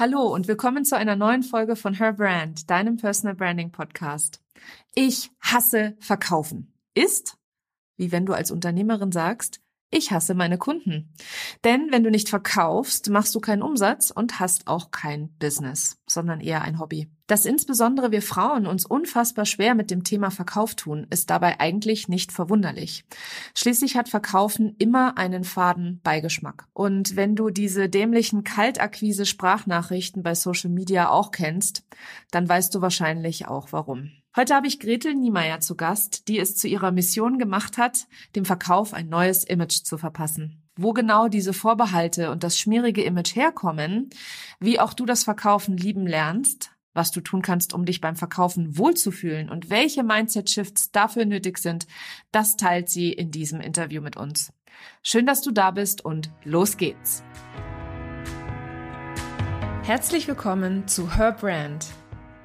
Hallo und willkommen zu einer neuen Folge von Her Brand, deinem Personal Branding Podcast. Ich hasse Verkaufen. Ist, wie wenn du als Unternehmerin sagst, ich hasse meine Kunden. Denn wenn du nicht verkaufst, machst du keinen Umsatz und hast auch kein Business, sondern eher ein Hobby. Dass insbesondere wir Frauen uns unfassbar schwer mit dem Thema Verkauf tun, ist dabei eigentlich nicht verwunderlich. Schließlich hat Verkaufen immer einen faden Beigeschmack. Und wenn du diese dämlichen Kaltakquise Sprachnachrichten bei Social Media auch kennst, dann weißt du wahrscheinlich auch warum. Heute habe ich Gretel Niemeyer zu Gast, die es zu ihrer Mission gemacht hat, dem Verkauf ein neues Image zu verpassen. Wo genau diese Vorbehalte und das schmierige Image herkommen, wie auch du das Verkaufen lieben lernst, was du tun kannst, um dich beim Verkaufen wohlzufühlen und welche Mindset-Shifts dafür nötig sind, das teilt sie in diesem Interview mit uns. Schön, dass du da bist und los geht's. Herzlich willkommen zu Her Brand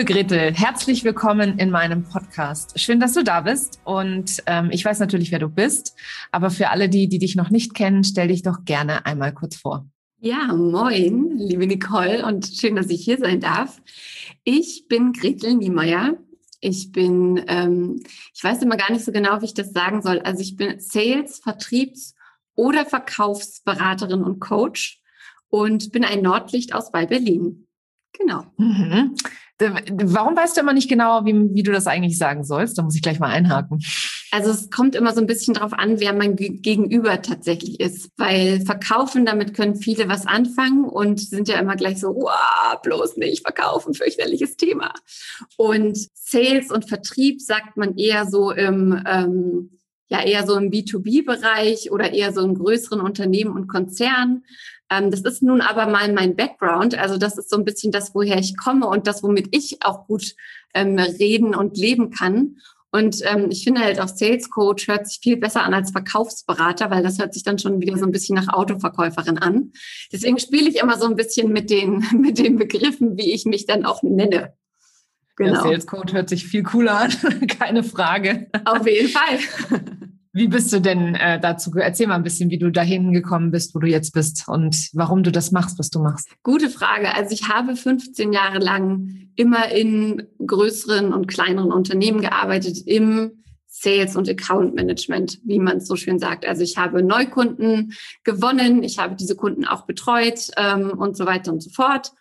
Liebe Gretel, herzlich willkommen in meinem Podcast. Schön, dass du da bist. Und ähm, ich weiß natürlich, wer du bist. Aber für alle die, die dich noch nicht kennen, stell dich doch gerne einmal kurz vor. Ja, moin, liebe Nicole, und schön, dass ich hier sein darf. Ich bin Gretel Niemeyer. Ich bin, ähm, ich weiß immer gar nicht so genau, wie ich das sagen soll. Also ich bin Sales, Vertriebs- oder Verkaufsberaterin und Coach und bin ein Nordlicht aus bei Berlin. Genau. Mhm. Warum weißt du immer nicht genau, wie, wie du das eigentlich sagen sollst? Da muss ich gleich mal einhaken. Also es kommt immer so ein bisschen drauf an, wer mein Gegenüber tatsächlich ist. Weil verkaufen, damit können viele was anfangen und sind ja immer gleich so, wow, bloß nicht verkaufen, fürchterliches Thema. Und Sales und Vertrieb sagt man eher so im, ähm, ja, eher so im B2B-Bereich oder eher so in größeren Unternehmen und Konzernen. Ähm, das ist nun aber mal mein Background. Also das ist so ein bisschen das, woher ich komme und das, womit ich auch gut ähm, reden und leben kann. Und ähm, ich finde halt auch Sales Coach hört sich viel besser an als Verkaufsberater, weil das hört sich dann schon wieder so ein bisschen nach Autoverkäuferin an. Deswegen spiele ich immer so ein bisschen mit den, mit den Begriffen, wie ich mich dann auch nenne. Genau. Der Sales Coach hört sich viel cooler an, keine Frage. Auf jeden Fall. Wie bist du denn äh, dazu? Erzähl mal ein bisschen, wie du dahin gekommen bist, wo du jetzt bist und warum du das machst, was du machst. Gute Frage. Also ich habe 15 Jahre lang immer in größeren und kleineren Unternehmen gearbeitet im Sales und Account Management, wie man es so schön sagt. Also ich habe Neukunden gewonnen, ich habe diese Kunden auch betreut ähm, und so weiter und so fort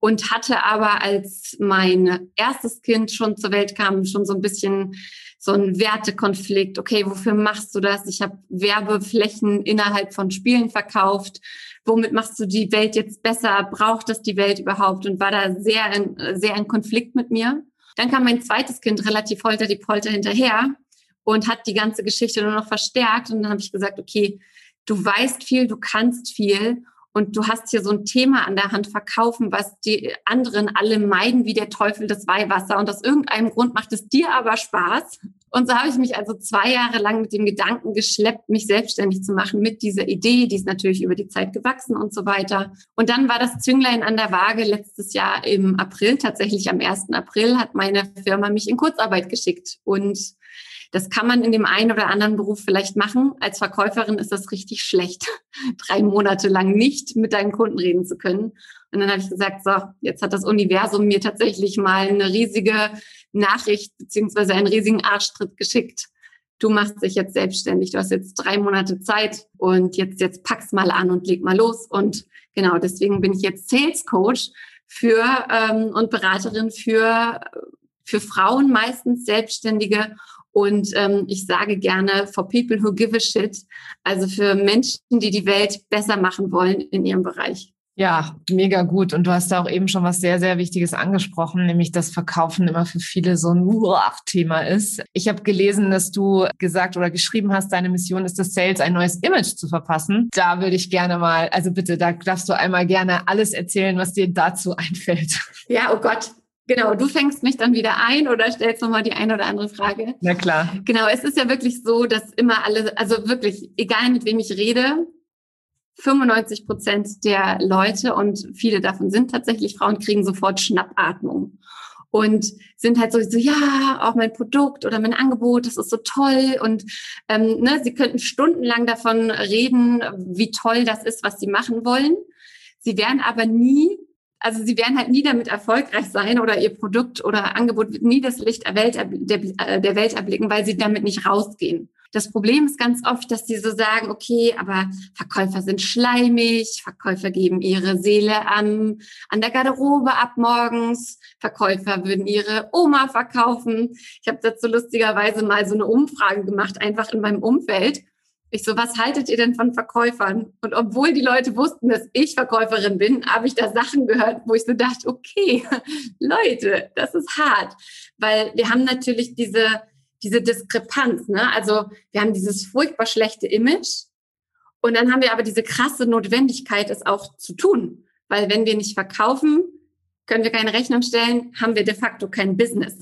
und hatte aber, als mein erstes Kind schon zur Welt kam, schon so ein bisschen so ein Wertekonflikt. Okay, wofür machst du das? Ich habe Werbeflächen innerhalb von Spielen verkauft. Womit machst du die Welt jetzt besser? Braucht das die Welt überhaupt? Und war da sehr in, sehr in Konflikt mit mir. Dann kam mein zweites Kind relativ holter die Polter hinterher und hat die ganze Geschichte nur noch verstärkt. Und dann habe ich gesagt, okay, du weißt viel, du kannst viel und du hast hier so ein Thema an der Hand verkaufen, was die anderen alle meiden wie der Teufel das Weihwasser. Und aus irgendeinem Grund macht es dir aber Spaß. Und so habe ich mich also zwei Jahre lang mit dem Gedanken geschleppt, mich selbstständig zu machen mit dieser Idee. Die ist natürlich über die Zeit gewachsen und so weiter. Und dann war das Zünglein an der Waage letztes Jahr im April, tatsächlich am 1. April, hat meine Firma mich in Kurzarbeit geschickt. Und das kann man in dem einen oder anderen Beruf vielleicht machen. Als Verkäuferin ist das richtig schlecht, drei Monate lang nicht mit deinen Kunden reden zu können. Und dann habe ich gesagt, so, jetzt hat das Universum mir tatsächlich mal eine riesige Nachricht beziehungsweise einen riesigen Arschtritt geschickt. Du machst dich jetzt selbstständig. Du hast jetzt drei Monate Zeit und jetzt, jetzt pack's mal an und leg mal los. Und genau deswegen bin ich jetzt Sales Coach für ähm, und Beraterin für für Frauen meistens Selbstständige und ähm, ich sage gerne, for people who give a shit, also für Menschen, die die Welt besser machen wollen in ihrem Bereich. Ja, mega gut. Und du hast da auch eben schon was sehr, sehr Wichtiges angesprochen, nämlich dass Verkaufen immer für viele so ein Thema ist. Ich habe gelesen, dass du gesagt oder geschrieben hast, deine Mission ist das Sales ein neues Image zu verpassen. Da würde ich gerne mal, also bitte, da darfst du einmal gerne alles erzählen, was dir dazu einfällt. Ja, oh Gott, Genau, du fängst mich dann wieder ein oder stellst nochmal die eine oder andere Frage. Na klar. Genau, es ist ja wirklich so, dass immer alle, also wirklich, egal mit wem ich rede, 95 Prozent der Leute und viele davon sind tatsächlich Frauen, kriegen sofort Schnappatmung und sind halt so, so ja, auch mein Produkt oder mein Angebot, das ist so toll und ähm, ne, sie könnten stundenlang davon reden, wie toll das ist, was sie machen wollen. Sie werden aber nie, also sie werden halt nie damit erfolgreich sein oder ihr Produkt oder Angebot wird nie das Licht der Welt, der, der Welt erblicken, weil sie damit nicht rausgehen. Das Problem ist ganz oft, dass die so sagen, okay, aber Verkäufer sind schleimig, Verkäufer geben ihre Seele an, an der Garderobe ab morgens, Verkäufer würden ihre Oma verkaufen. Ich habe dazu lustigerweise mal so eine Umfrage gemacht, einfach in meinem Umfeld. Ich so, was haltet ihr denn von Verkäufern? Und obwohl die Leute wussten, dass ich Verkäuferin bin, habe ich da Sachen gehört, wo ich so dachte, okay, Leute, das ist hart. Weil wir haben natürlich diese, diese Diskrepanz. Ne? Also wir haben dieses furchtbar schlechte Image und dann haben wir aber diese krasse Notwendigkeit, es auch zu tun. Weil wenn wir nicht verkaufen, können wir keine Rechnung stellen, haben wir de facto kein Business.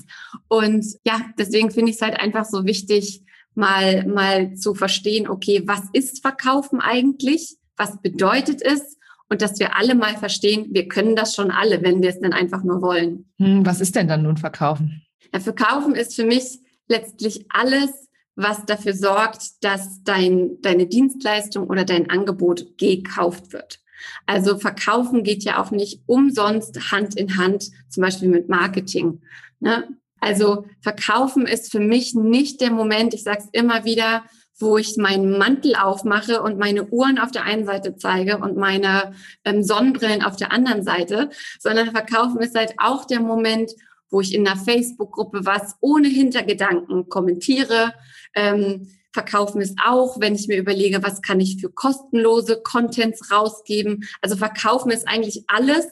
Und ja, deswegen finde ich es halt einfach so wichtig, mal, mal zu verstehen, okay, was ist Verkaufen eigentlich? Was bedeutet es? Und dass wir alle mal verstehen, wir können das schon alle, wenn wir es dann einfach nur wollen. Hm, was ist denn dann nun Verkaufen? Ja, Verkaufen ist für mich letztlich alles, was dafür sorgt, dass dein, deine Dienstleistung oder dein Angebot gekauft wird. Also verkaufen geht ja auch nicht umsonst Hand in Hand, zum Beispiel mit Marketing. Ne? Also verkaufen ist für mich nicht der Moment, ich sage es immer wieder, wo ich meinen Mantel aufmache und meine Uhren auf der einen Seite zeige und meine ähm, Sonnenbrillen auf der anderen Seite, sondern verkaufen ist halt auch der Moment, wo ich in einer Facebook-Gruppe was ohne Hintergedanken kommentiere. Ähm, verkaufen ist auch, wenn ich mir überlege, was kann ich für kostenlose Contents rausgeben. Also verkaufen ist eigentlich alles,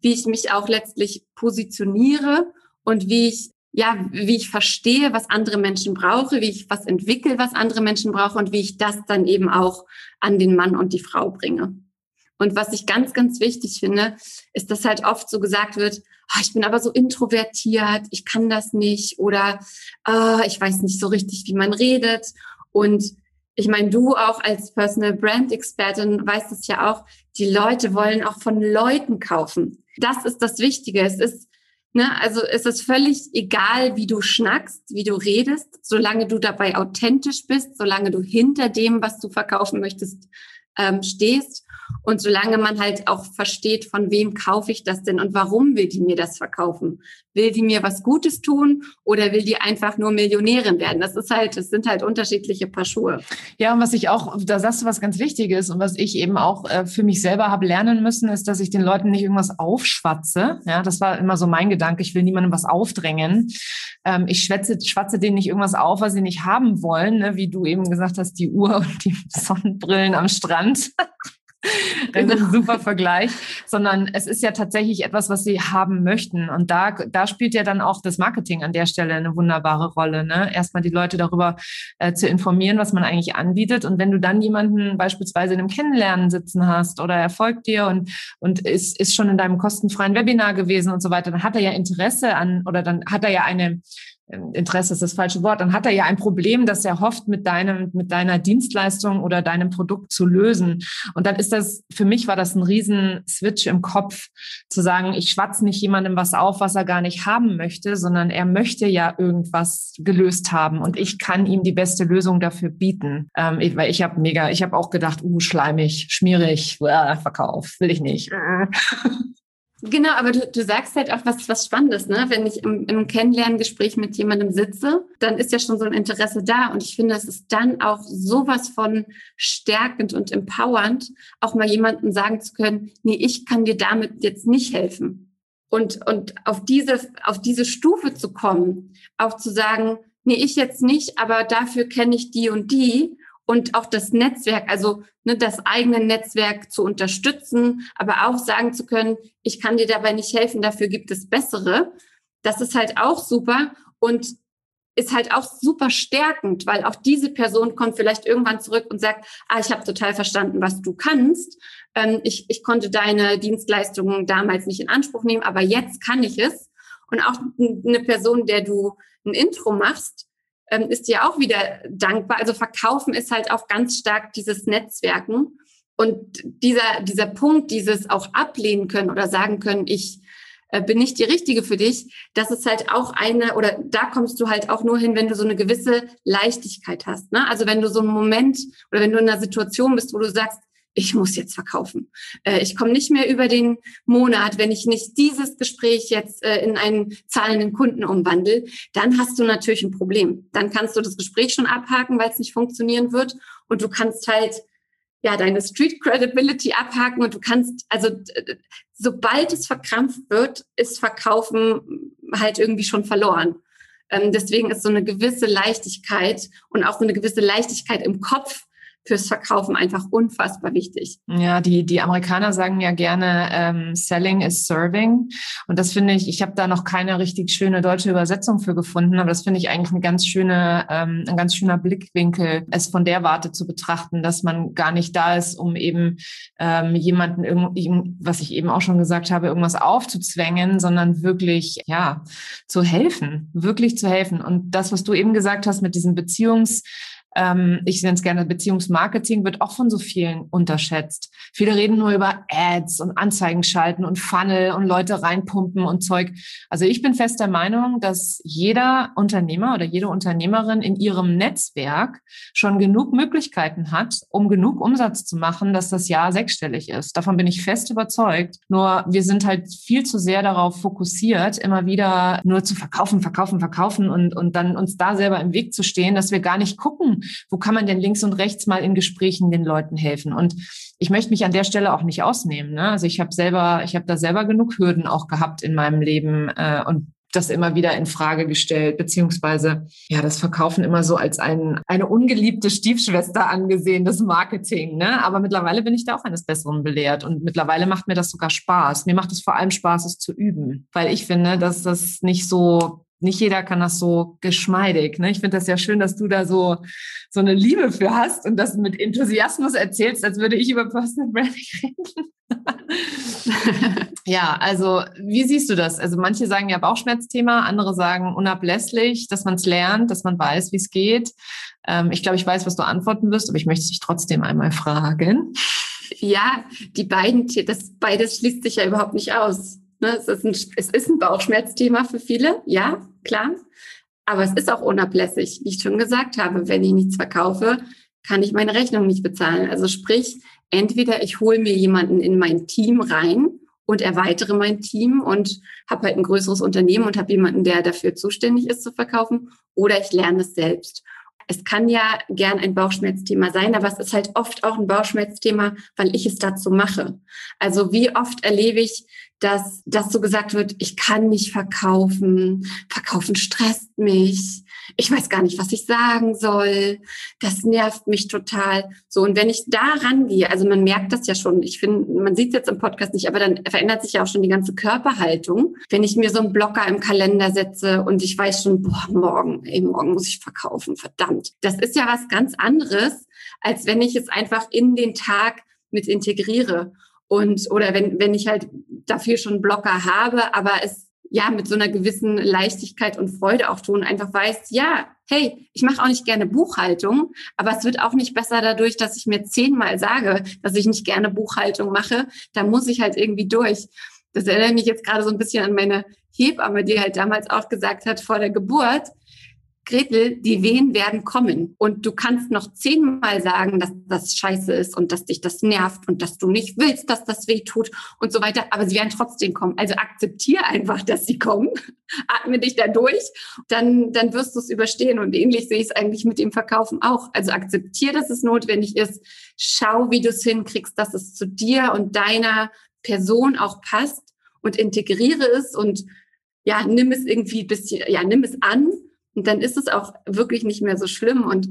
wie ich mich auch letztlich positioniere und wie ich ja, wie ich verstehe, was andere Menschen brauche, wie ich was entwickle, was andere Menschen brauchen und wie ich das dann eben auch an den Mann und die Frau bringe. Und was ich ganz, ganz wichtig finde, ist, dass halt oft so gesagt wird, oh, ich bin aber so introvertiert, ich kann das nicht oder oh, ich weiß nicht so richtig, wie man redet. Und ich meine, du auch als Personal Brand Expertin weißt es ja auch, die Leute wollen auch von Leuten kaufen. Das ist das Wichtige. Es ist, ne, also es ist völlig egal, wie du schnackst, wie du redest, solange du dabei authentisch bist, solange du hinter dem, was du verkaufen möchtest, ähm, stehst und solange man halt auch versteht, von wem kaufe ich das denn und warum will die mir das verkaufen? Will die mir was Gutes tun oder will die einfach nur Millionärin werden? Das ist halt, das sind halt unterschiedliche Paar Schuhe. Ja, und was ich auch, da sagst du was ganz Wichtiges und was ich eben auch äh, für mich selber habe lernen müssen, ist, dass ich den Leuten nicht irgendwas aufschwatze. Ja, das war immer so mein Gedanke. Ich will niemandem was aufdrängen. Ähm, ich schwätze, schwatze denen nicht irgendwas auf, was sie nicht haben wollen, ne? wie du eben gesagt hast, die Uhr und die Sonnenbrillen am Strand. Das ist ein super Vergleich, sondern es ist ja tatsächlich etwas, was sie haben möchten. Und da, da spielt ja dann auch das Marketing an der Stelle eine wunderbare Rolle. Ne? Erstmal die Leute darüber äh, zu informieren, was man eigentlich anbietet. Und wenn du dann jemanden beispielsweise in einem Kennenlernen sitzen hast oder er folgt dir und, und ist, ist schon in deinem kostenfreien Webinar gewesen und so weiter, dann hat er ja Interesse an oder dann hat er ja eine Interesse ist das falsche Wort, dann hat er ja ein Problem, das er hofft, mit deinem, mit deiner Dienstleistung oder deinem Produkt zu lösen. Und dann ist das, für mich war das ein riesen Switch im Kopf, zu sagen, ich schwatze nicht jemandem was auf, was er gar nicht haben möchte, sondern er möchte ja irgendwas gelöst haben und ich kann ihm die beste Lösung dafür bieten. Ähm, weil ich habe mega, ich habe auch gedacht, uh, schleimig, schmierig, uh, Verkauf, will ich nicht. Genau, aber du, du sagst halt auch was, was Spannendes, ne? Wenn ich im, im Kennenlerngespräch mit jemandem sitze, dann ist ja schon so ein Interesse da. Und ich finde, es ist dann auch sowas von stärkend und empowernd, auch mal jemandem sagen zu können, nee, ich kann dir damit jetzt nicht helfen. Und, und auf diese, auf diese Stufe zu kommen, auch zu sagen, nee, ich jetzt nicht, aber dafür kenne ich die und die und auch das Netzwerk, also ne, das eigene Netzwerk zu unterstützen, aber auch sagen zu können, ich kann dir dabei nicht helfen, dafür gibt es bessere. Das ist halt auch super und ist halt auch super stärkend, weil auch diese Person kommt vielleicht irgendwann zurück und sagt, ah, ich habe total verstanden, was du kannst. Ähm, ich, ich konnte deine Dienstleistungen damals nicht in Anspruch nehmen, aber jetzt kann ich es. Und auch eine Person, der du ein Intro machst, ähm, ist dir auch wieder dankbar. Also verkaufen ist halt auch ganz stark dieses Netzwerken. Und dieser, dieser Punkt, dieses auch ablehnen können oder sagen können, ich äh, bin nicht die Richtige für dich, das ist halt auch eine, oder da kommst du halt auch nur hin, wenn du so eine gewisse Leichtigkeit hast. Ne? Also wenn du so einen Moment oder wenn du in einer Situation bist, wo du sagst, ich muss jetzt verkaufen. Äh, ich komme nicht mehr über den Monat, wenn ich nicht dieses Gespräch jetzt äh, in einen zahlenden Kunden umwandle, dann hast du natürlich ein Problem. Dann kannst du das Gespräch schon abhaken, weil es nicht funktionieren wird. Und du kannst halt ja deine Street Credibility abhaken und du kannst, also sobald es verkrampft wird, ist Verkaufen halt irgendwie schon verloren. Ähm, deswegen ist so eine gewisse Leichtigkeit und auch so eine gewisse Leichtigkeit im Kopf fürs Verkaufen einfach unfassbar wichtig. Ja, die, die Amerikaner sagen ja gerne, ähm, Selling is Serving. Und das finde ich, ich habe da noch keine richtig schöne deutsche Übersetzung für gefunden, aber das finde ich eigentlich eine ganz schöne, ähm, ein ganz schöner Blickwinkel, es von der Warte zu betrachten, dass man gar nicht da ist, um eben ähm, jemanden, was ich eben auch schon gesagt habe, irgendwas aufzuzwängen, sondern wirklich, ja, zu helfen, wirklich zu helfen. Und das, was du eben gesagt hast mit diesem Beziehungs ähm, ich nenne es gerne Beziehungsmarketing, wird auch von so vielen unterschätzt. Viele reden nur über Ads und Anzeigen schalten und Funnel und Leute reinpumpen und Zeug. Also ich bin fest der Meinung, dass jeder Unternehmer oder jede Unternehmerin in ihrem Netzwerk schon genug Möglichkeiten hat, um genug Umsatz zu machen, dass das Jahr sechsstellig ist. Davon bin ich fest überzeugt. Nur wir sind halt viel zu sehr darauf fokussiert, immer wieder nur zu verkaufen, verkaufen, verkaufen und, und dann uns da selber im Weg zu stehen, dass wir gar nicht gucken, wo kann man denn links und rechts mal in Gesprächen den Leuten helfen? Und ich möchte mich an der Stelle auch nicht ausnehmen. Ne? Also ich habe selber, ich habe da selber genug Hürden auch gehabt in meinem Leben äh, und das immer wieder in Frage gestellt, beziehungsweise ja, das Verkaufen immer so als ein, eine ungeliebte Stiefschwester angesehen, das Marketing. Ne? Aber mittlerweile bin ich da auch eines Besseren belehrt und mittlerweile macht mir das sogar Spaß. Mir macht es vor allem Spaß, es zu üben, weil ich finde, dass das nicht so nicht jeder kann das so geschmeidig. Ne? Ich finde das ja schön, dass du da so, so eine Liebe für hast und das mit Enthusiasmus erzählst, als würde ich über Personal Branding reden. ja, also wie siehst du das? Also manche sagen ja Bauchschmerzthema, andere sagen unablässlich, dass man es lernt, dass man weiß, wie es geht. Ähm, ich glaube, ich weiß, was du antworten wirst, aber ich möchte dich trotzdem einmal fragen. Ja, die beiden, das beides schließt sich ja überhaupt nicht aus. Ne, es, ist ein, es ist ein Bauchschmerzthema für viele, ja, klar. Aber es ist auch unablässig. Wie ich schon gesagt habe, wenn ich nichts verkaufe, kann ich meine Rechnung nicht bezahlen. Also sprich, entweder ich hole mir jemanden in mein Team rein und erweitere mein Team und habe halt ein größeres Unternehmen und habe jemanden, der dafür zuständig ist zu verkaufen, oder ich lerne es selbst. Es kann ja gern ein Bauchschmerzthema sein, aber es ist halt oft auch ein Bauchschmerzthema, weil ich es dazu mache. Also wie oft erlebe ich, dass, dass so gesagt wird, ich kann nicht verkaufen, verkaufen stresst mich, ich weiß gar nicht, was ich sagen soll, das nervt mich total. So, und wenn ich da rangehe, also man merkt das ja schon, ich finde, man sieht es jetzt im Podcast nicht, aber dann verändert sich ja auch schon die ganze Körperhaltung. Wenn ich mir so einen Blocker im Kalender setze und ich weiß schon, boah, morgen, ey, morgen muss ich verkaufen, verdammt. Das ist ja was ganz anderes, als wenn ich es einfach in den Tag mit integriere. Und, oder wenn, wenn ich halt dafür schon Blocker habe, aber es ja mit so einer gewissen Leichtigkeit und Freude auch tun, einfach weiß, ja, hey, ich mache auch nicht gerne Buchhaltung, aber es wird auch nicht besser dadurch, dass ich mir zehnmal sage, dass ich nicht gerne Buchhaltung mache. Da muss ich halt irgendwie durch. Das erinnert mich jetzt gerade so ein bisschen an meine Hebamme, die halt damals auch gesagt hat vor der Geburt, Gretel, die Wehen werden kommen. Und du kannst noch zehnmal sagen, dass das scheiße ist und dass dich das nervt und dass du nicht willst, dass das weh tut und so weiter. Aber sie werden trotzdem kommen. Also akzeptiere einfach, dass sie kommen. Atme dich da durch. Dann, dann wirst du es überstehen. Und ähnlich sehe ich es eigentlich mit dem Verkaufen auch. Also akzeptiere, dass es notwendig ist. Schau, wie du es hinkriegst, dass es zu dir und deiner Person auch passt und integriere es und ja, nimm es irgendwie ein bisschen, ja, nimm es an und dann ist es auch wirklich nicht mehr so schlimm. Und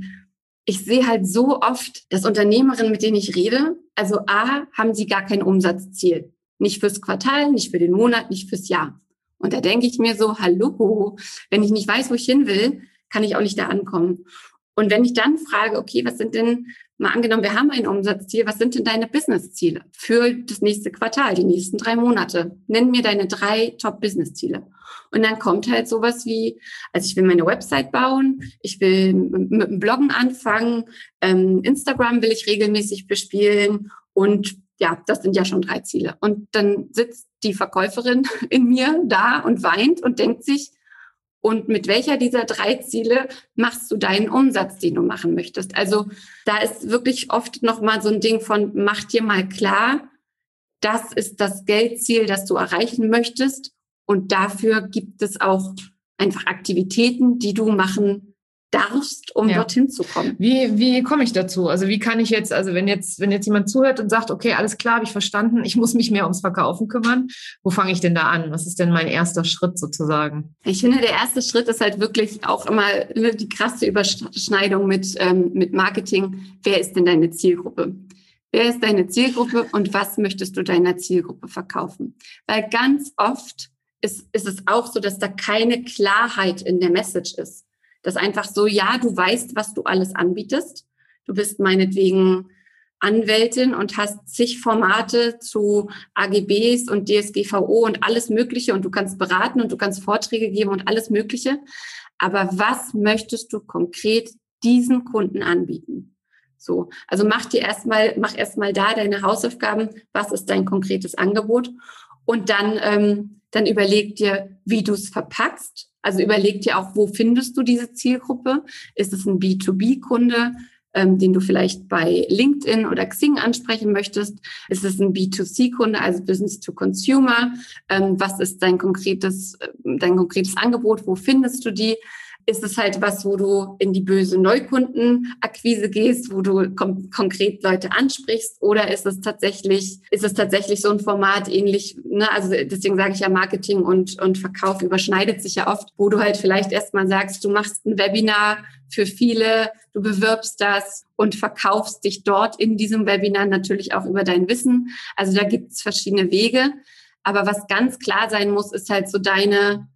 ich sehe halt so oft, dass Unternehmerinnen, mit denen ich rede, also A, haben sie gar kein Umsatzziel. Nicht fürs Quartal, nicht für den Monat, nicht fürs Jahr. Und da denke ich mir so, hallo, wenn ich nicht weiß, wo ich hin will, kann ich auch nicht da ankommen. Und wenn ich dann frage, okay, was sind denn, mal angenommen, wir haben ein Umsatzziel, was sind denn deine Businessziele für das nächste Quartal, die nächsten drei Monate? Nenn mir deine drei Top-Business-Ziele. Und dann kommt halt sowas wie, also ich will meine Website bauen, ich will mit dem Bloggen anfangen, ähm, Instagram will ich regelmäßig bespielen und ja, das sind ja schon drei Ziele. Und dann sitzt die Verkäuferin in mir da und weint und denkt sich, und mit welcher dieser drei Ziele machst du deinen Umsatz, den du machen möchtest? Also da ist wirklich oft noch mal so ein Ding von, mach dir mal klar, das ist das Geldziel, das du erreichen möchtest. Und dafür gibt es auch einfach Aktivitäten, die du machen darfst, um ja. dorthin zu kommen. Wie, wie komme ich dazu? Also wie kann ich jetzt, also wenn jetzt, wenn jetzt jemand zuhört und sagt, okay, alles klar, habe ich verstanden, ich muss mich mehr ums Verkaufen kümmern, wo fange ich denn da an? Was ist denn mein erster Schritt sozusagen? Ich finde, der erste Schritt ist halt wirklich auch immer die krasse Überschneidung mit, ähm, mit Marketing. Wer ist denn deine Zielgruppe? Wer ist deine Zielgruppe und was möchtest du deiner Zielgruppe verkaufen? Weil ganz oft ist, ist es auch so, dass da keine Klarheit in der Message ist. Das einfach so, ja, du weißt, was du alles anbietest. Du bist meinetwegen Anwältin und hast zig Formate zu AGBs und DSGVO und alles Mögliche und du kannst beraten und du kannst Vorträge geben und alles Mögliche. Aber was möchtest du konkret diesen Kunden anbieten? So, also mach dir erstmal, mach erstmal da deine Hausaufgaben. Was ist dein konkretes Angebot? Und dann, ähm, dann überleg dir, wie du es verpackst also überleg dir auch, wo findest du diese Zielgruppe? Ist es ein B2B-Kunde, ähm, den du vielleicht bei LinkedIn oder Xing ansprechen möchtest? Ist es ein B2C-Kunde, also Business to Consumer? Ähm, was ist dein konkretes, äh, dein konkretes Angebot? Wo findest du die? Ist es halt was, wo du in die böse Neukundenakquise gehst, wo du konkret Leute ansprichst, oder ist es tatsächlich, ist es tatsächlich so ein Format ähnlich, ne? also deswegen sage ich ja Marketing und, und Verkauf überschneidet sich ja oft, wo du halt vielleicht erstmal sagst, du machst ein Webinar für viele, du bewirbst das und verkaufst dich dort in diesem Webinar natürlich auch über dein Wissen. Also da gibt es verschiedene Wege. Aber was ganz klar sein muss, ist halt so deine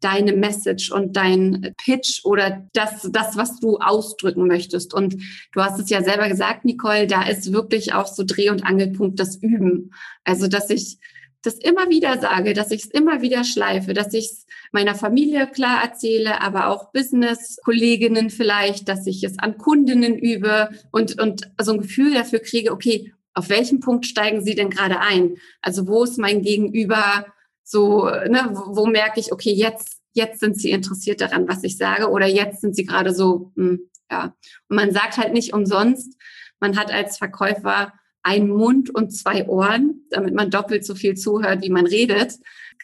deine Message und dein Pitch oder das, das, was du ausdrücken möchtest. Und du hast es ja selber gesagt, Nicole, da ist wirklich auch so Dreh- und Angelpunkt das Üben. Also, dass ich das immer wieder sage, dass ich es immer wieder schleife, dass ich es meiner Familie klar erzähle, aber auch Business-Kolleginnen vielleicht, dass ich es an Kundinnen übe und, und so ein Gefühl dafür kriege, okay, auf welchem Punkt steigen Sie denn gerade ein? Also wo ist mein Gegenüber so, ne, wo, wo merke ich, okay, jetzt, jetzt sind sie interessiert daran, was ich sage, oder jetzt sind sie gerade so, mh, hm, ja. Und man sagt halt nicht umsonst, man hat als Verkäufer einen Mund und zwei Ohren, damit man doppelt so viel zuhört, wie man redet.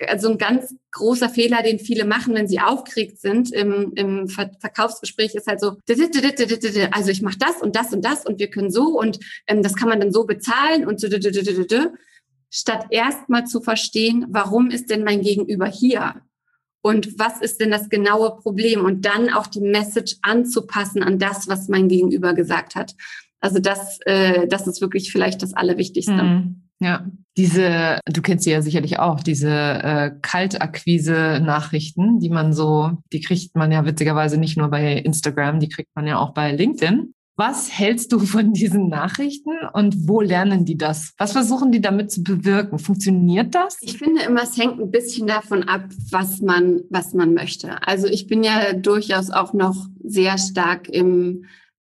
Also ein ganz großer Fehler, den viele machen, wenn sie aufgeregt sind im, im Verkaufsgespräch, ist halt so, also ich mache das und das und das und wir können so und ähm, das kann man dann so bezahlen und so statt erstmal zu verstehen, warum ist denn mein Gegenüber hier? Und was ist denn das genaue Problem? Und dann auch die Message anzupassen an das, was mein Gegenüber gesagt hat. Also das, äh, das ist wirklich vielleicht das Allerwichtigste. Mhm. Ja, diese, du kennst sie ja sicherlich auch, diese äh, Kaltakquise-Nachrichten, die man so, die kriegt man ja witzigerweise nicht nur bei Instagram, die kriegt man ja auch bei LinkedIn. Was hältst du von diesen Nachrichten und wo lernen die das? Was versuchen die damit zu bewirken? Funktioniert das? Ich finde immer, es hängt ein bisschen davon ab, was man, was man möchte. Also ich bin ja durchaus auch noch sehr stark im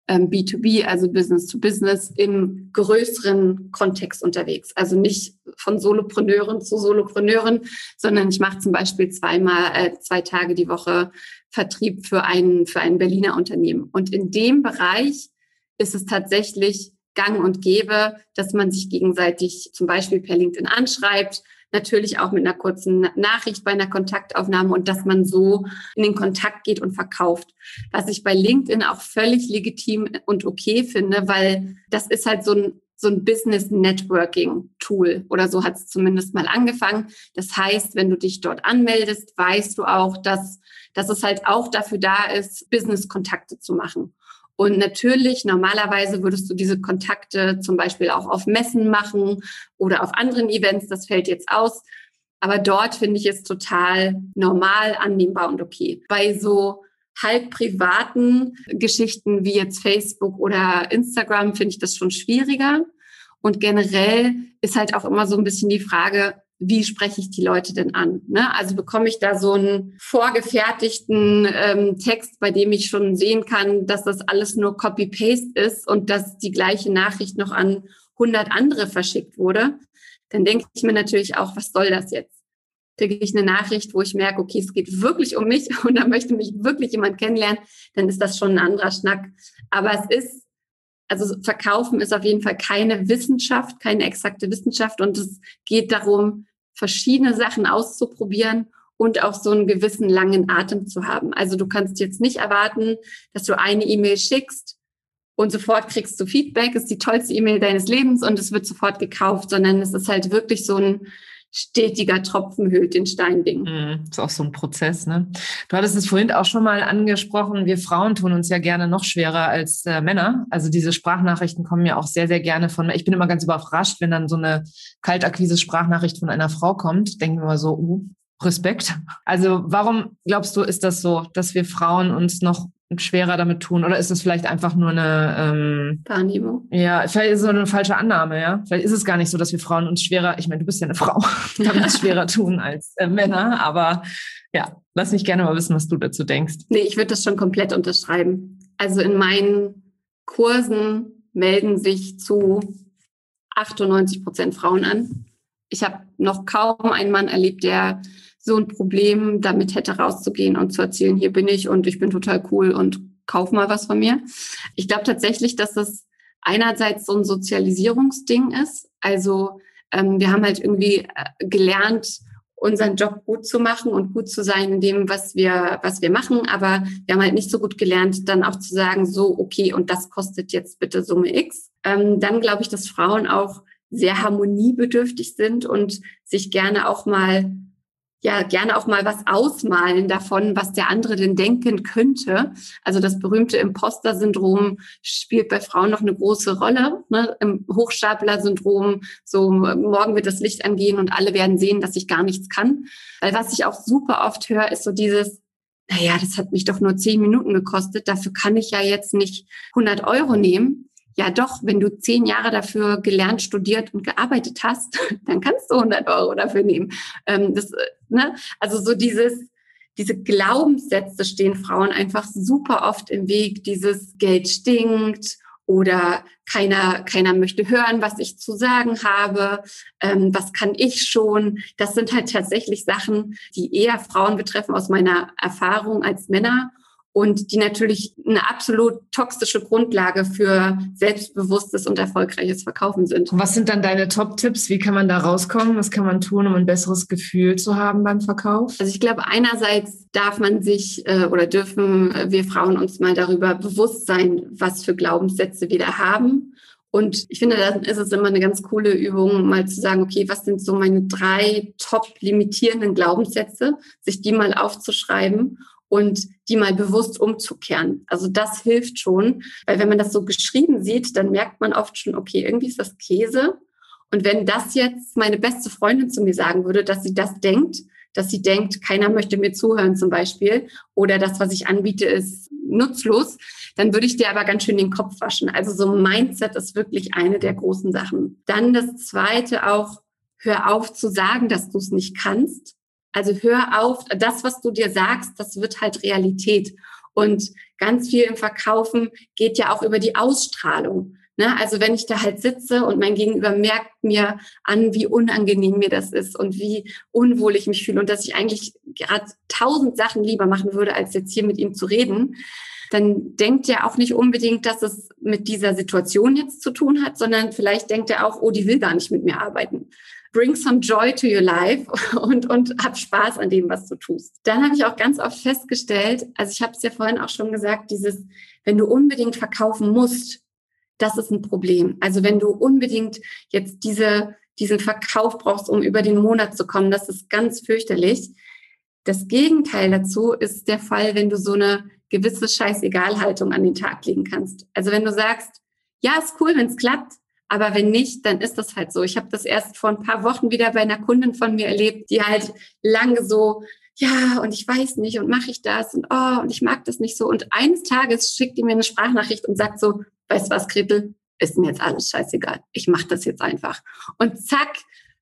ähm, B2B, also Business to Business, im größeren Kontext unterwegs. Also nicht von Solopreneuren zu Solopreneuren, sondern ich mache zum Beispiel zweimal, äh, zwei Tage die Woche Vertrieb für ein, für ein Berliner Unternehmen. Und in dem Bereich ist es tatsächlich gang und gäbe, dass man sich gegenseitig zum Beispiel per LinkedIn anschreibt, natürlich auch mit einer kurzen Nachricht bei einer Kontaktaufnahme und dass man so in den Kontakt geht und verkauft. Was ich bei LinkedIn auch völlig legitim und okay finde, weil das ist halt so ein so ein Business Networking Tool oder so hat es zumindest mal angefangen. Das heißt, wenn du dich dort anmeldest, weißt du auch, dass, dass es halt auch dafür da ist, Business Kontakte zu machen. Und natürlich, normalerweise würdest du diese Kontakte zum Beispiel auch auf Messen machen oder auf anderen Events. Das fällt jetzt aus. Aber dort finde ich es total normal, annehmbar und okay. Bei so halb privaten Geschichten wie jetzt Facebook oder Instagram finde ich das schon schwieriger. Und generell ist halt auch immer so ein bisschen die Frage, wie spreche ich die Leute denn an? Ne? Also bekomme ich da so einen vorgefertigten ähm, Text, bei dem ich schon sehen kann, dass das alles nur Copy-Paste ist und dass die gleiche Nachricht noch an 100 andere verschickt wurde, dann denke ich mir natürlich auch, was soll das jetzt? Kriege ich eine Nachricht, wo ich merke, okay, es geht wirklich um mich und da möchte mich wirklich jemand kennenlernen, dann ist das schon ein anderer Schnack. Aber es ist also Verkaufen ist auf jeden Fall keine Wissenschaft, keine exakte Wissenschaft und es geht darum, verschiedene Sachen auszuprobieren und auch so einen gewissen langen Atem zu haben. Also du kannst jetzt nicht erwarten, dass du eine E-Mail schickst und sofort kriegst du Feedback, ist die tollste E-Mail deines Lebens und es wird sofort gekauft, sondern es ist halt wirklich so ein stetiger Tropfen hüllt den Stein Ding. Mm, ist auch so ein Prozess, ne? Du hattest es vorhin auch schon mal angesprochen, wir Frauen tun uns ja gerne noch schwerer als äh, Männer. Also diese Sprachnachrichten kommen ja auch sehr, sehr gerne von, ich bin immer ganz überrascht, wenn dann so eine Kaltakquise-Sprachnachricht von einer Frau kommt, denken wir mal so, uh, Respekt. Also warum glaubst du, ist das so, dass wir Frauen uns noch schwerer damit tun? Oder ist es vielleicht einfach nur eine ähm, Wahrnehmung? Ja, vielleicht ist es so eine falsche Annahme, ja. Vielleicht ist es gar nicht so, dass wir Frauen uns schwerer, ich meine, du bist ja eine Frau, damit schwerer tun als äh, Männer, aber ja, lass mich gerne mal wissen, was du dazu denkst. Nee, ich würde das schon komplett unterschreiben. Also in meinen Kursen melden sich zu 98 Prozent Frauen an. Ich habe noch kaum einen Mann erlebt, der so ein Problem damit hätte rauszugehen und zu erzählen, hier bin ich und ich bin total cool und kauf mal was von mir. Ich glaube tatsächlich, dass das einerseits so ein Sozialisierungsding ist. Also ähm, wir haben halt irgendwie äh, gelernt, unseren Job gut zu machen und gut zu sein in dem, was wir, was wir machen. Aber wir haben halt nicht so gut gelernt, dann auch zu sagen, so, okay, und das kostet jetzt bitte Summe X. Ähm, dann glaube ich, dass Frauen auch sehr harmoniebedürftig sind und sich gerne auch mal ja gerne auch mal was ausmalen davon, was der andere denn denken könnte. Also das berühmte Imposter-Syndrom spielt bei Frauen noch eine große Rolle. Ne? Im Hochstapler-Syndrom, so morgen wird das Licht angehen und alle werden sehen, dass ich gar nichts kann. Weil was ich auch super oft höre, ist so dieses, naja, das hat mich doch nur zehn Minuten gekostet, dafür kann ich ja jetzt nicht 100 Euro nehmen ja doch, wenn du zehn Jahre dafür gelernt, studiert und gearbeitet hast, dann kannst du 100 Euro dafür nehmen. Ähm, das, äh, ne? Also so dieses, diese Glaubenssätze stehen Frauen einfach super oft im Weg. Dieses Geld stinkt oder keiner, keiner möchte hören, was ich zu sagen habe, ähm, was kann ich schon. Das sind halt tatsächlich Sachen, die eher Frauen betreffen aus meiner Erfahrung als Männer und die natürlich eine absolut toxische Grundlage für selbstbewusstes und erfolgreiches Verkaufen sind. Was sind dann deine Top-Tipps? Wie kann man da rauskommen? Was kann man tun, um ein besseres Gefühl zu haben beim Verkauf? Also ich glaube, einerseits darf man sich äh, oder dürfen wir Frauen uns mal darüber bewusst sein, was für Glaubenssätze wir da haben. Und ich finde, dann ist es immer eine ganz coole Übung, mal zu sagen, okay, was sind so meine drei top limitierenden Glaubenssätze, sich die mal aufzuschreiben und die mal bewusst umzukehren. Also das hilft schon, weil wenn man das so geschrieben sieht, dann merkt man oft schon, okay, irgendwie ist das Käse. Und wenn das jetzt meine beste Freundin zu mir sagen würde, dass sie das denkt, dass sie denkt, keiner möchte mir zuhören zum Beispiel, oder das, was ich anbiete, ist nutzlos, dann würde ich dir aber ganz schön den Kopf waschen. Also so Mindset ist wirklich eine der großen Sachen. Dann das zweite auch, hör auf zu sagen, dass du es nicht kannst also hör auf, das, was du dir sagst, das wird halt Realität. Und ganz viel im Verkaufen geht ja auch über die Ausstrahlung. Ne? Also wenn ich da halt sitze und mein Gegenüber merkt mir an, wie unangenehm mir das ist und wie unwohl ich mich fühle und dass ich eigentlich gerade tausend Sachen lieber machen würde, als jetzt hier mit ihm zu reden, dann denkt er auch nicht unbedingt, dass es mit dieser Situation jetzt zu tun hat, sondern vielleicht denkt er auch, oh, die will gar nicht mit mir arbeiten bring some joy to your life und, und hab Spaß an dem, was du tust. Dann habe ich auch ganz oft festgestellt, also ich habe es ja vorhin auch schon gesagt, dieses, wenn du unbedingt verkaufen musst, das ist ein Problem. Also wenn du unbedingt jetzt diese, diesen Verkauf brauchst, um über den Monat zu kommen, das ist ganz fürchterlich. Das Gegenteil dazu ist der Fall, wenn du so eine gewisse Scheißegal-Haltung an den Tag legen kannst. Also wenn du sagst, ja, ist cool, wenn es klappt, aber wenn nicht, dann ist das halt so. Ich habe das erst vor ein paar Wochen wieder bei einer Kundin von mir erlebt, die halt lange so, ja, und ich weiß nicht, und mache ich das und oh, und ich mag das nicht so. Und eines Tages schickt die mir eine Sprachnachricht und sagt so, weißt was, Gretel, ist mir jetzt alles scheißegal. Ich mache das jetzt einfach. Und zack,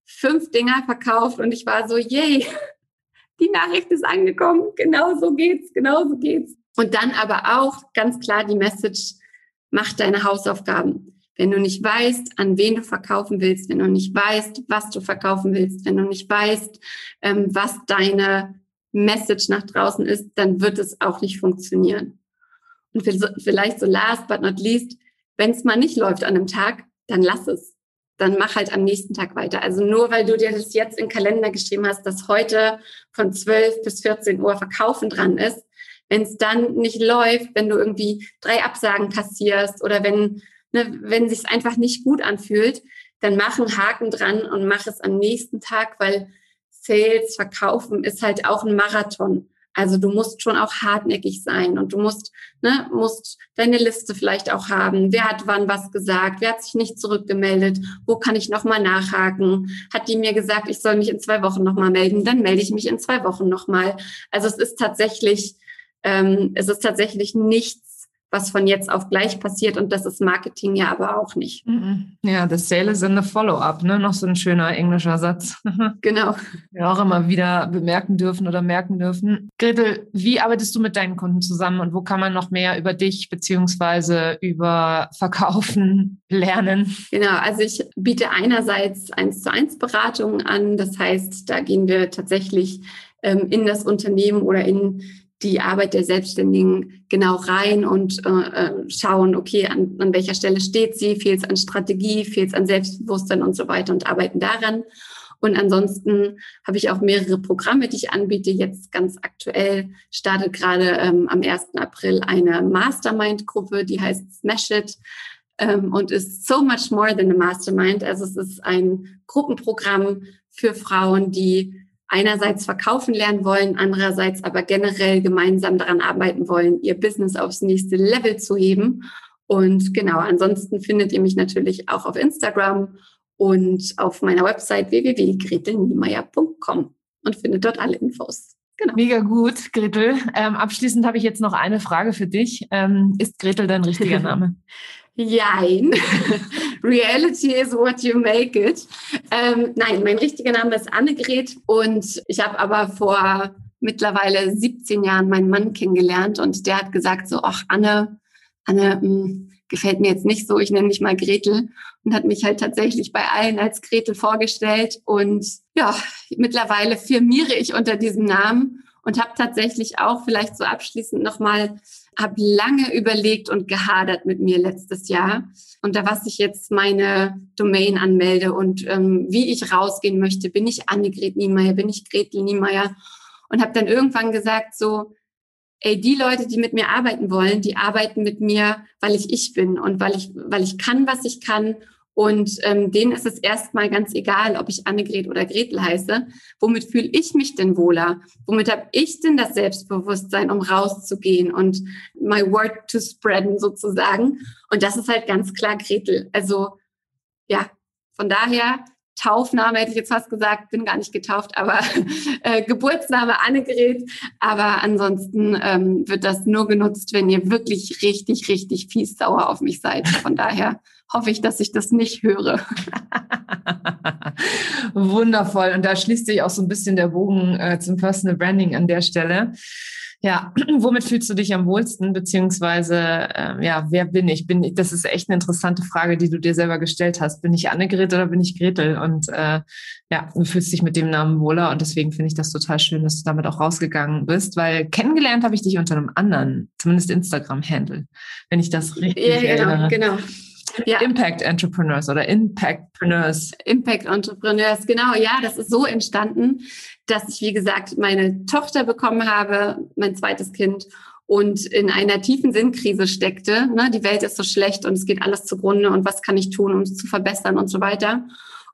fünf Dinger verkauft und ich war so, yay, die Nachricht ist angekommen. Genau so geht's, genau so geht's. Und dann aber auch ganz klar die Message, mach deine Hausaufgaben. Wenn du nicht weißt, an wen du verkaufen willst, wenn du nicht weißt, was du verkaufen willst, wenn du nicht weißt, ähm, was deine Message nach draußen ist, dann wird es auch nicht funktionieren. Und vielleicht so last but not least, wenn es mal nicht läuft an einem Tag, dann lass es. Dann mach halt am nächsten Tag weiter. Also nur weil du dir das jetzt den Kalender geschrieben hast, dass heute von 12 bis 14 Uhr Verkaufen dran ist, wenn es dann nicht läuft, wenn du irgendwie drei Absagen kassierst oder wenn, ne, wenn sich einfach nicht gut anfühlt, dann mach einen Haken dran und mach es am nächsten Tag, weil Sales, Verkaufen ist halt auch ein Marathon. Also du musst schon auch hartnäckig sein und du musst, ne, musst deine Liste vielleicht auch haben. Wer hat wann was gesagt? Wer hat sich nicht zurückgemeldet? Wo kann ich nochmal nachhaken? Hat die mir gesagt, ich soll mich in zwei Wochen nochmal melden? Dann melde ich mich in zwei Wochen nochmal. Also es ist tatsächlich, ähm, es ist tatsächlich nichts was von jetzt auf gleich passiert und das ist Marketing ja aber auch nicht. Mhm. Ja, the sale is in the follow-up, ne? Noch so ein schöner englischer Satz. genau. Ja, auch immer wieder bemerken dürfen oder merken dürfen. Gretel, wie arbeitest du mit deinen Kunden zusammen und wo kann man noch mehr über dich beziehungsweise über Verkaufen lernen? Genau, also ich biete einerseits eins zu eins Beratungen an. Das heißt, da gehen wir tatsächlich ähm, in das Unternehmen oder in die Arbeit der Selbstständigen genau rein und äh, äh, schauen, okay, an, an welcher Stelle steht sie, fehlt es an Strategie, fehlt es an Selbstbewusstsein und so weiter und arbeiten daran. Und ansonsten habe ich auch mehrere Programme, die ich anbiete. Jetzt ganz aktuell startet gerade ähm, am 1. April eine Mastermind-Gruppe, die heißt Smash It ähm, und ist so much more than a Mastermind. Also es ist ein Gruppenprogramm für Frauen, die einerseits verkaufen lernen wollen, andererseits aber generell gemeinsam daran arbeiten wollen, ihr Business aufs nächste Level zu heben. Und genau, ansonsten findet ihr mich natürlich auch auf Instagram und auf meiner Website www.gretelniemeyer.com und findet dort alle Infos. Genau. Mega gut, Gretel. Ähm, abschließend habe ich jetzt noch eine Frage für dich. Ähm, ist Gretel dein richtiger Name? Jein. Reality is what you make it. Ähm, nein, mein richtiger Name ist Annegret und ich habe aber vor mittlerweile 17 Jahren meinen Mann kennengelernt und der hat gesagt so, ach Anne, Anne, mh, hm, gefällt mir jetzt nicht so, ich nenne mich mal Gretel und hat mich halt tatsächlich bei allen als Gretel vorgestellt und ja, mittlerweile firmiere ich unter diesem Namen und habe tatsächlich auch vielleicht so abschließend nochmal habe lange überlegt und gehadert mit mir letztes Jahr. Unter was ich jetzt meine Domain anmelde und ähm, wie ich rausgehen möchte. Bin ich Annegret Niemeyer? Bin ich Gretel Niemeyer? Und habe dann irgendwann gesagt so, ey, die Leute, die mit mir arbeiten wollen, die arbeiten mit mir, weil ich ich bin und weil ich, weil ich kann, was ich kann und ähm, denen ist es erstmal ganz egal, ob ich Annegret oder Gretel heiße. Womit fühle ich mich denn wohler? Womit habe ich denn das Selbstbewusstsein, um rauszugehen und my word to spreaden sozusagen? Und das ist halt ganz klar Gretel. Also ja, von daher Taufname hätte ich jetzt fast gesagt, bin gar nicht getauft, aber äh, Geburtsname Annegret. Aber ansonsten ähm, wird das nur genutzt, wenn ihr wirklich richtig, richtig fies sauer auf mich seid. Von daher hoffe ich, dass ich das nicht höre. Wundervoll. Und da schließt sich auch so ein bisschen der Bogen äh, zum Personal Branding an der Stelle. Ja, womit fühlst du dich am wohlsten, beziehungsweise äh, ja, wer bin ich? Bin ich? Das ist echt eine interessante Frage, die du dir selber gestellt hast. Bin ich Annegret oder bin ich Gretel? Und äh, ja, du fühlst dich mit dem Namen wohler und deswegen finde ich das total schön, dass du damit auch rausgegangen bist, weil kennengelernt habe ich dich unter einem anderen, zumindest Instagram-Handle, wenn ich das richtig ja, genau, erinnere. Genau. Ja. Impact Entrepreneurs oder Impactpreneurs. Impact Entrepreneurs, genau. Ja, das ist so entstanden, dass ich, wie gesagt, meine Tochter bekommen habe, mein zweites Kind und in einer tiefen Sinnkrise steckte. Ne? Die Welt ist so schlecht und es geht alles zugrunde und was kann ich tun, um es zu verbessern und so weiter.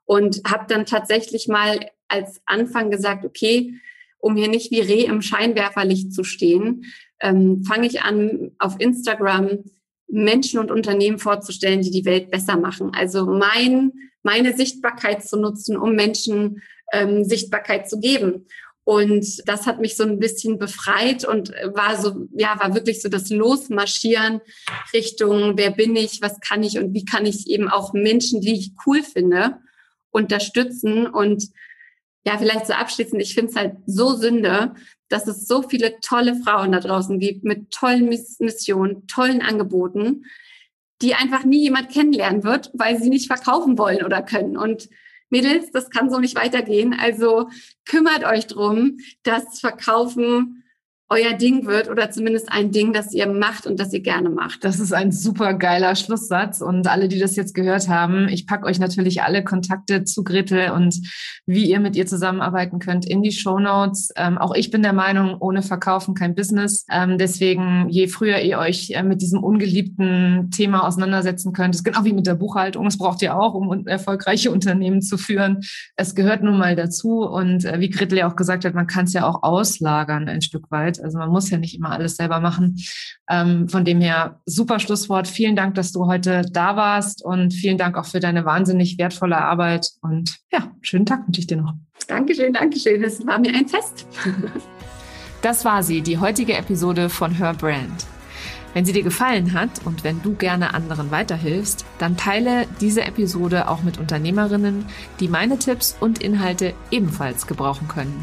Und habe dann tatsächlich mal als Anfang gesagt, okay, um hier nicht wie Reh im Scheinwerferlicht zu stehen, ähm, fange ich an, auf Instagram Menschen und Unternehmen vorzustellen, die die Welt besser machen. Also mein, meine Sichtbarkeit zu nutzen, um Menschen ähm, Sichtbarkeit zu geben. Und das hat mich so ein bisschen befreit und war so, ja, war wirklich so das Losmarschieren Richtung, wer bin ich, was kann ich und wie kann ich eben auch Menschen, die ich cool finde, unterstützen. Und ja, vielleicht so abschließend, ich finde es halt so Sünde, dass es so viele tolle Frauen da draußen gibt mit tollen Missionen, tollen Angeboten, die einfach nie jemand kennenlernen wird, weil sie nicht verkaufen wollen oder können. Und Mädels, das kann so nicht weitergehen. Also kümmert euch drum, dass Verkaufen euer Ding wird oder zumindest ein Ding, das ihr macht und das ihr gerne macht. Das ist ein super geiler Schlusssatz und alle, die das jetzt gehört haben, ich packe euch natürlich alle Kontakte zu Gretel und wie ihr mit ihr zusammenarbeiten könnt in die Show Notes. Ähm, auch ich bin der Meinung, ohne Verkaufen kein Business. Ähm, deswegen, je früher ihr euch äh, mit diesem ungeliebten Thema auseinandersetzen könnt, ist genau wie mit der Buchhaltung. Es braucht ihr auch, um erfolgreiche Unternehmen zu führen. Es gehört nun mal dazu und äh, wie Gretel ja auch gesagt hat, man kann es ja auch auslagern ein Stück weit. Also man muss ja nicht immer alles selber machen. Ähm, von dem her, super Schlusswort. Vielen Dank, dass du heute da warst und vielen Dank auch für deine wahnsinnig wertvolle Arbeit. Und ja, schönen Tag wünsche ich dir noch. Dankeschön, Dankeschön. Es war mir ein Fest. Das war sie, die heutige Episode von Her Brand. Wenn sie dir gefallen hat und wenn du gerne anderen weiterhilfst, dann teile diese Episode auch mit Unternehmerinnen, die meine Tipps und Inhalte ebenfalls gebrauchen können.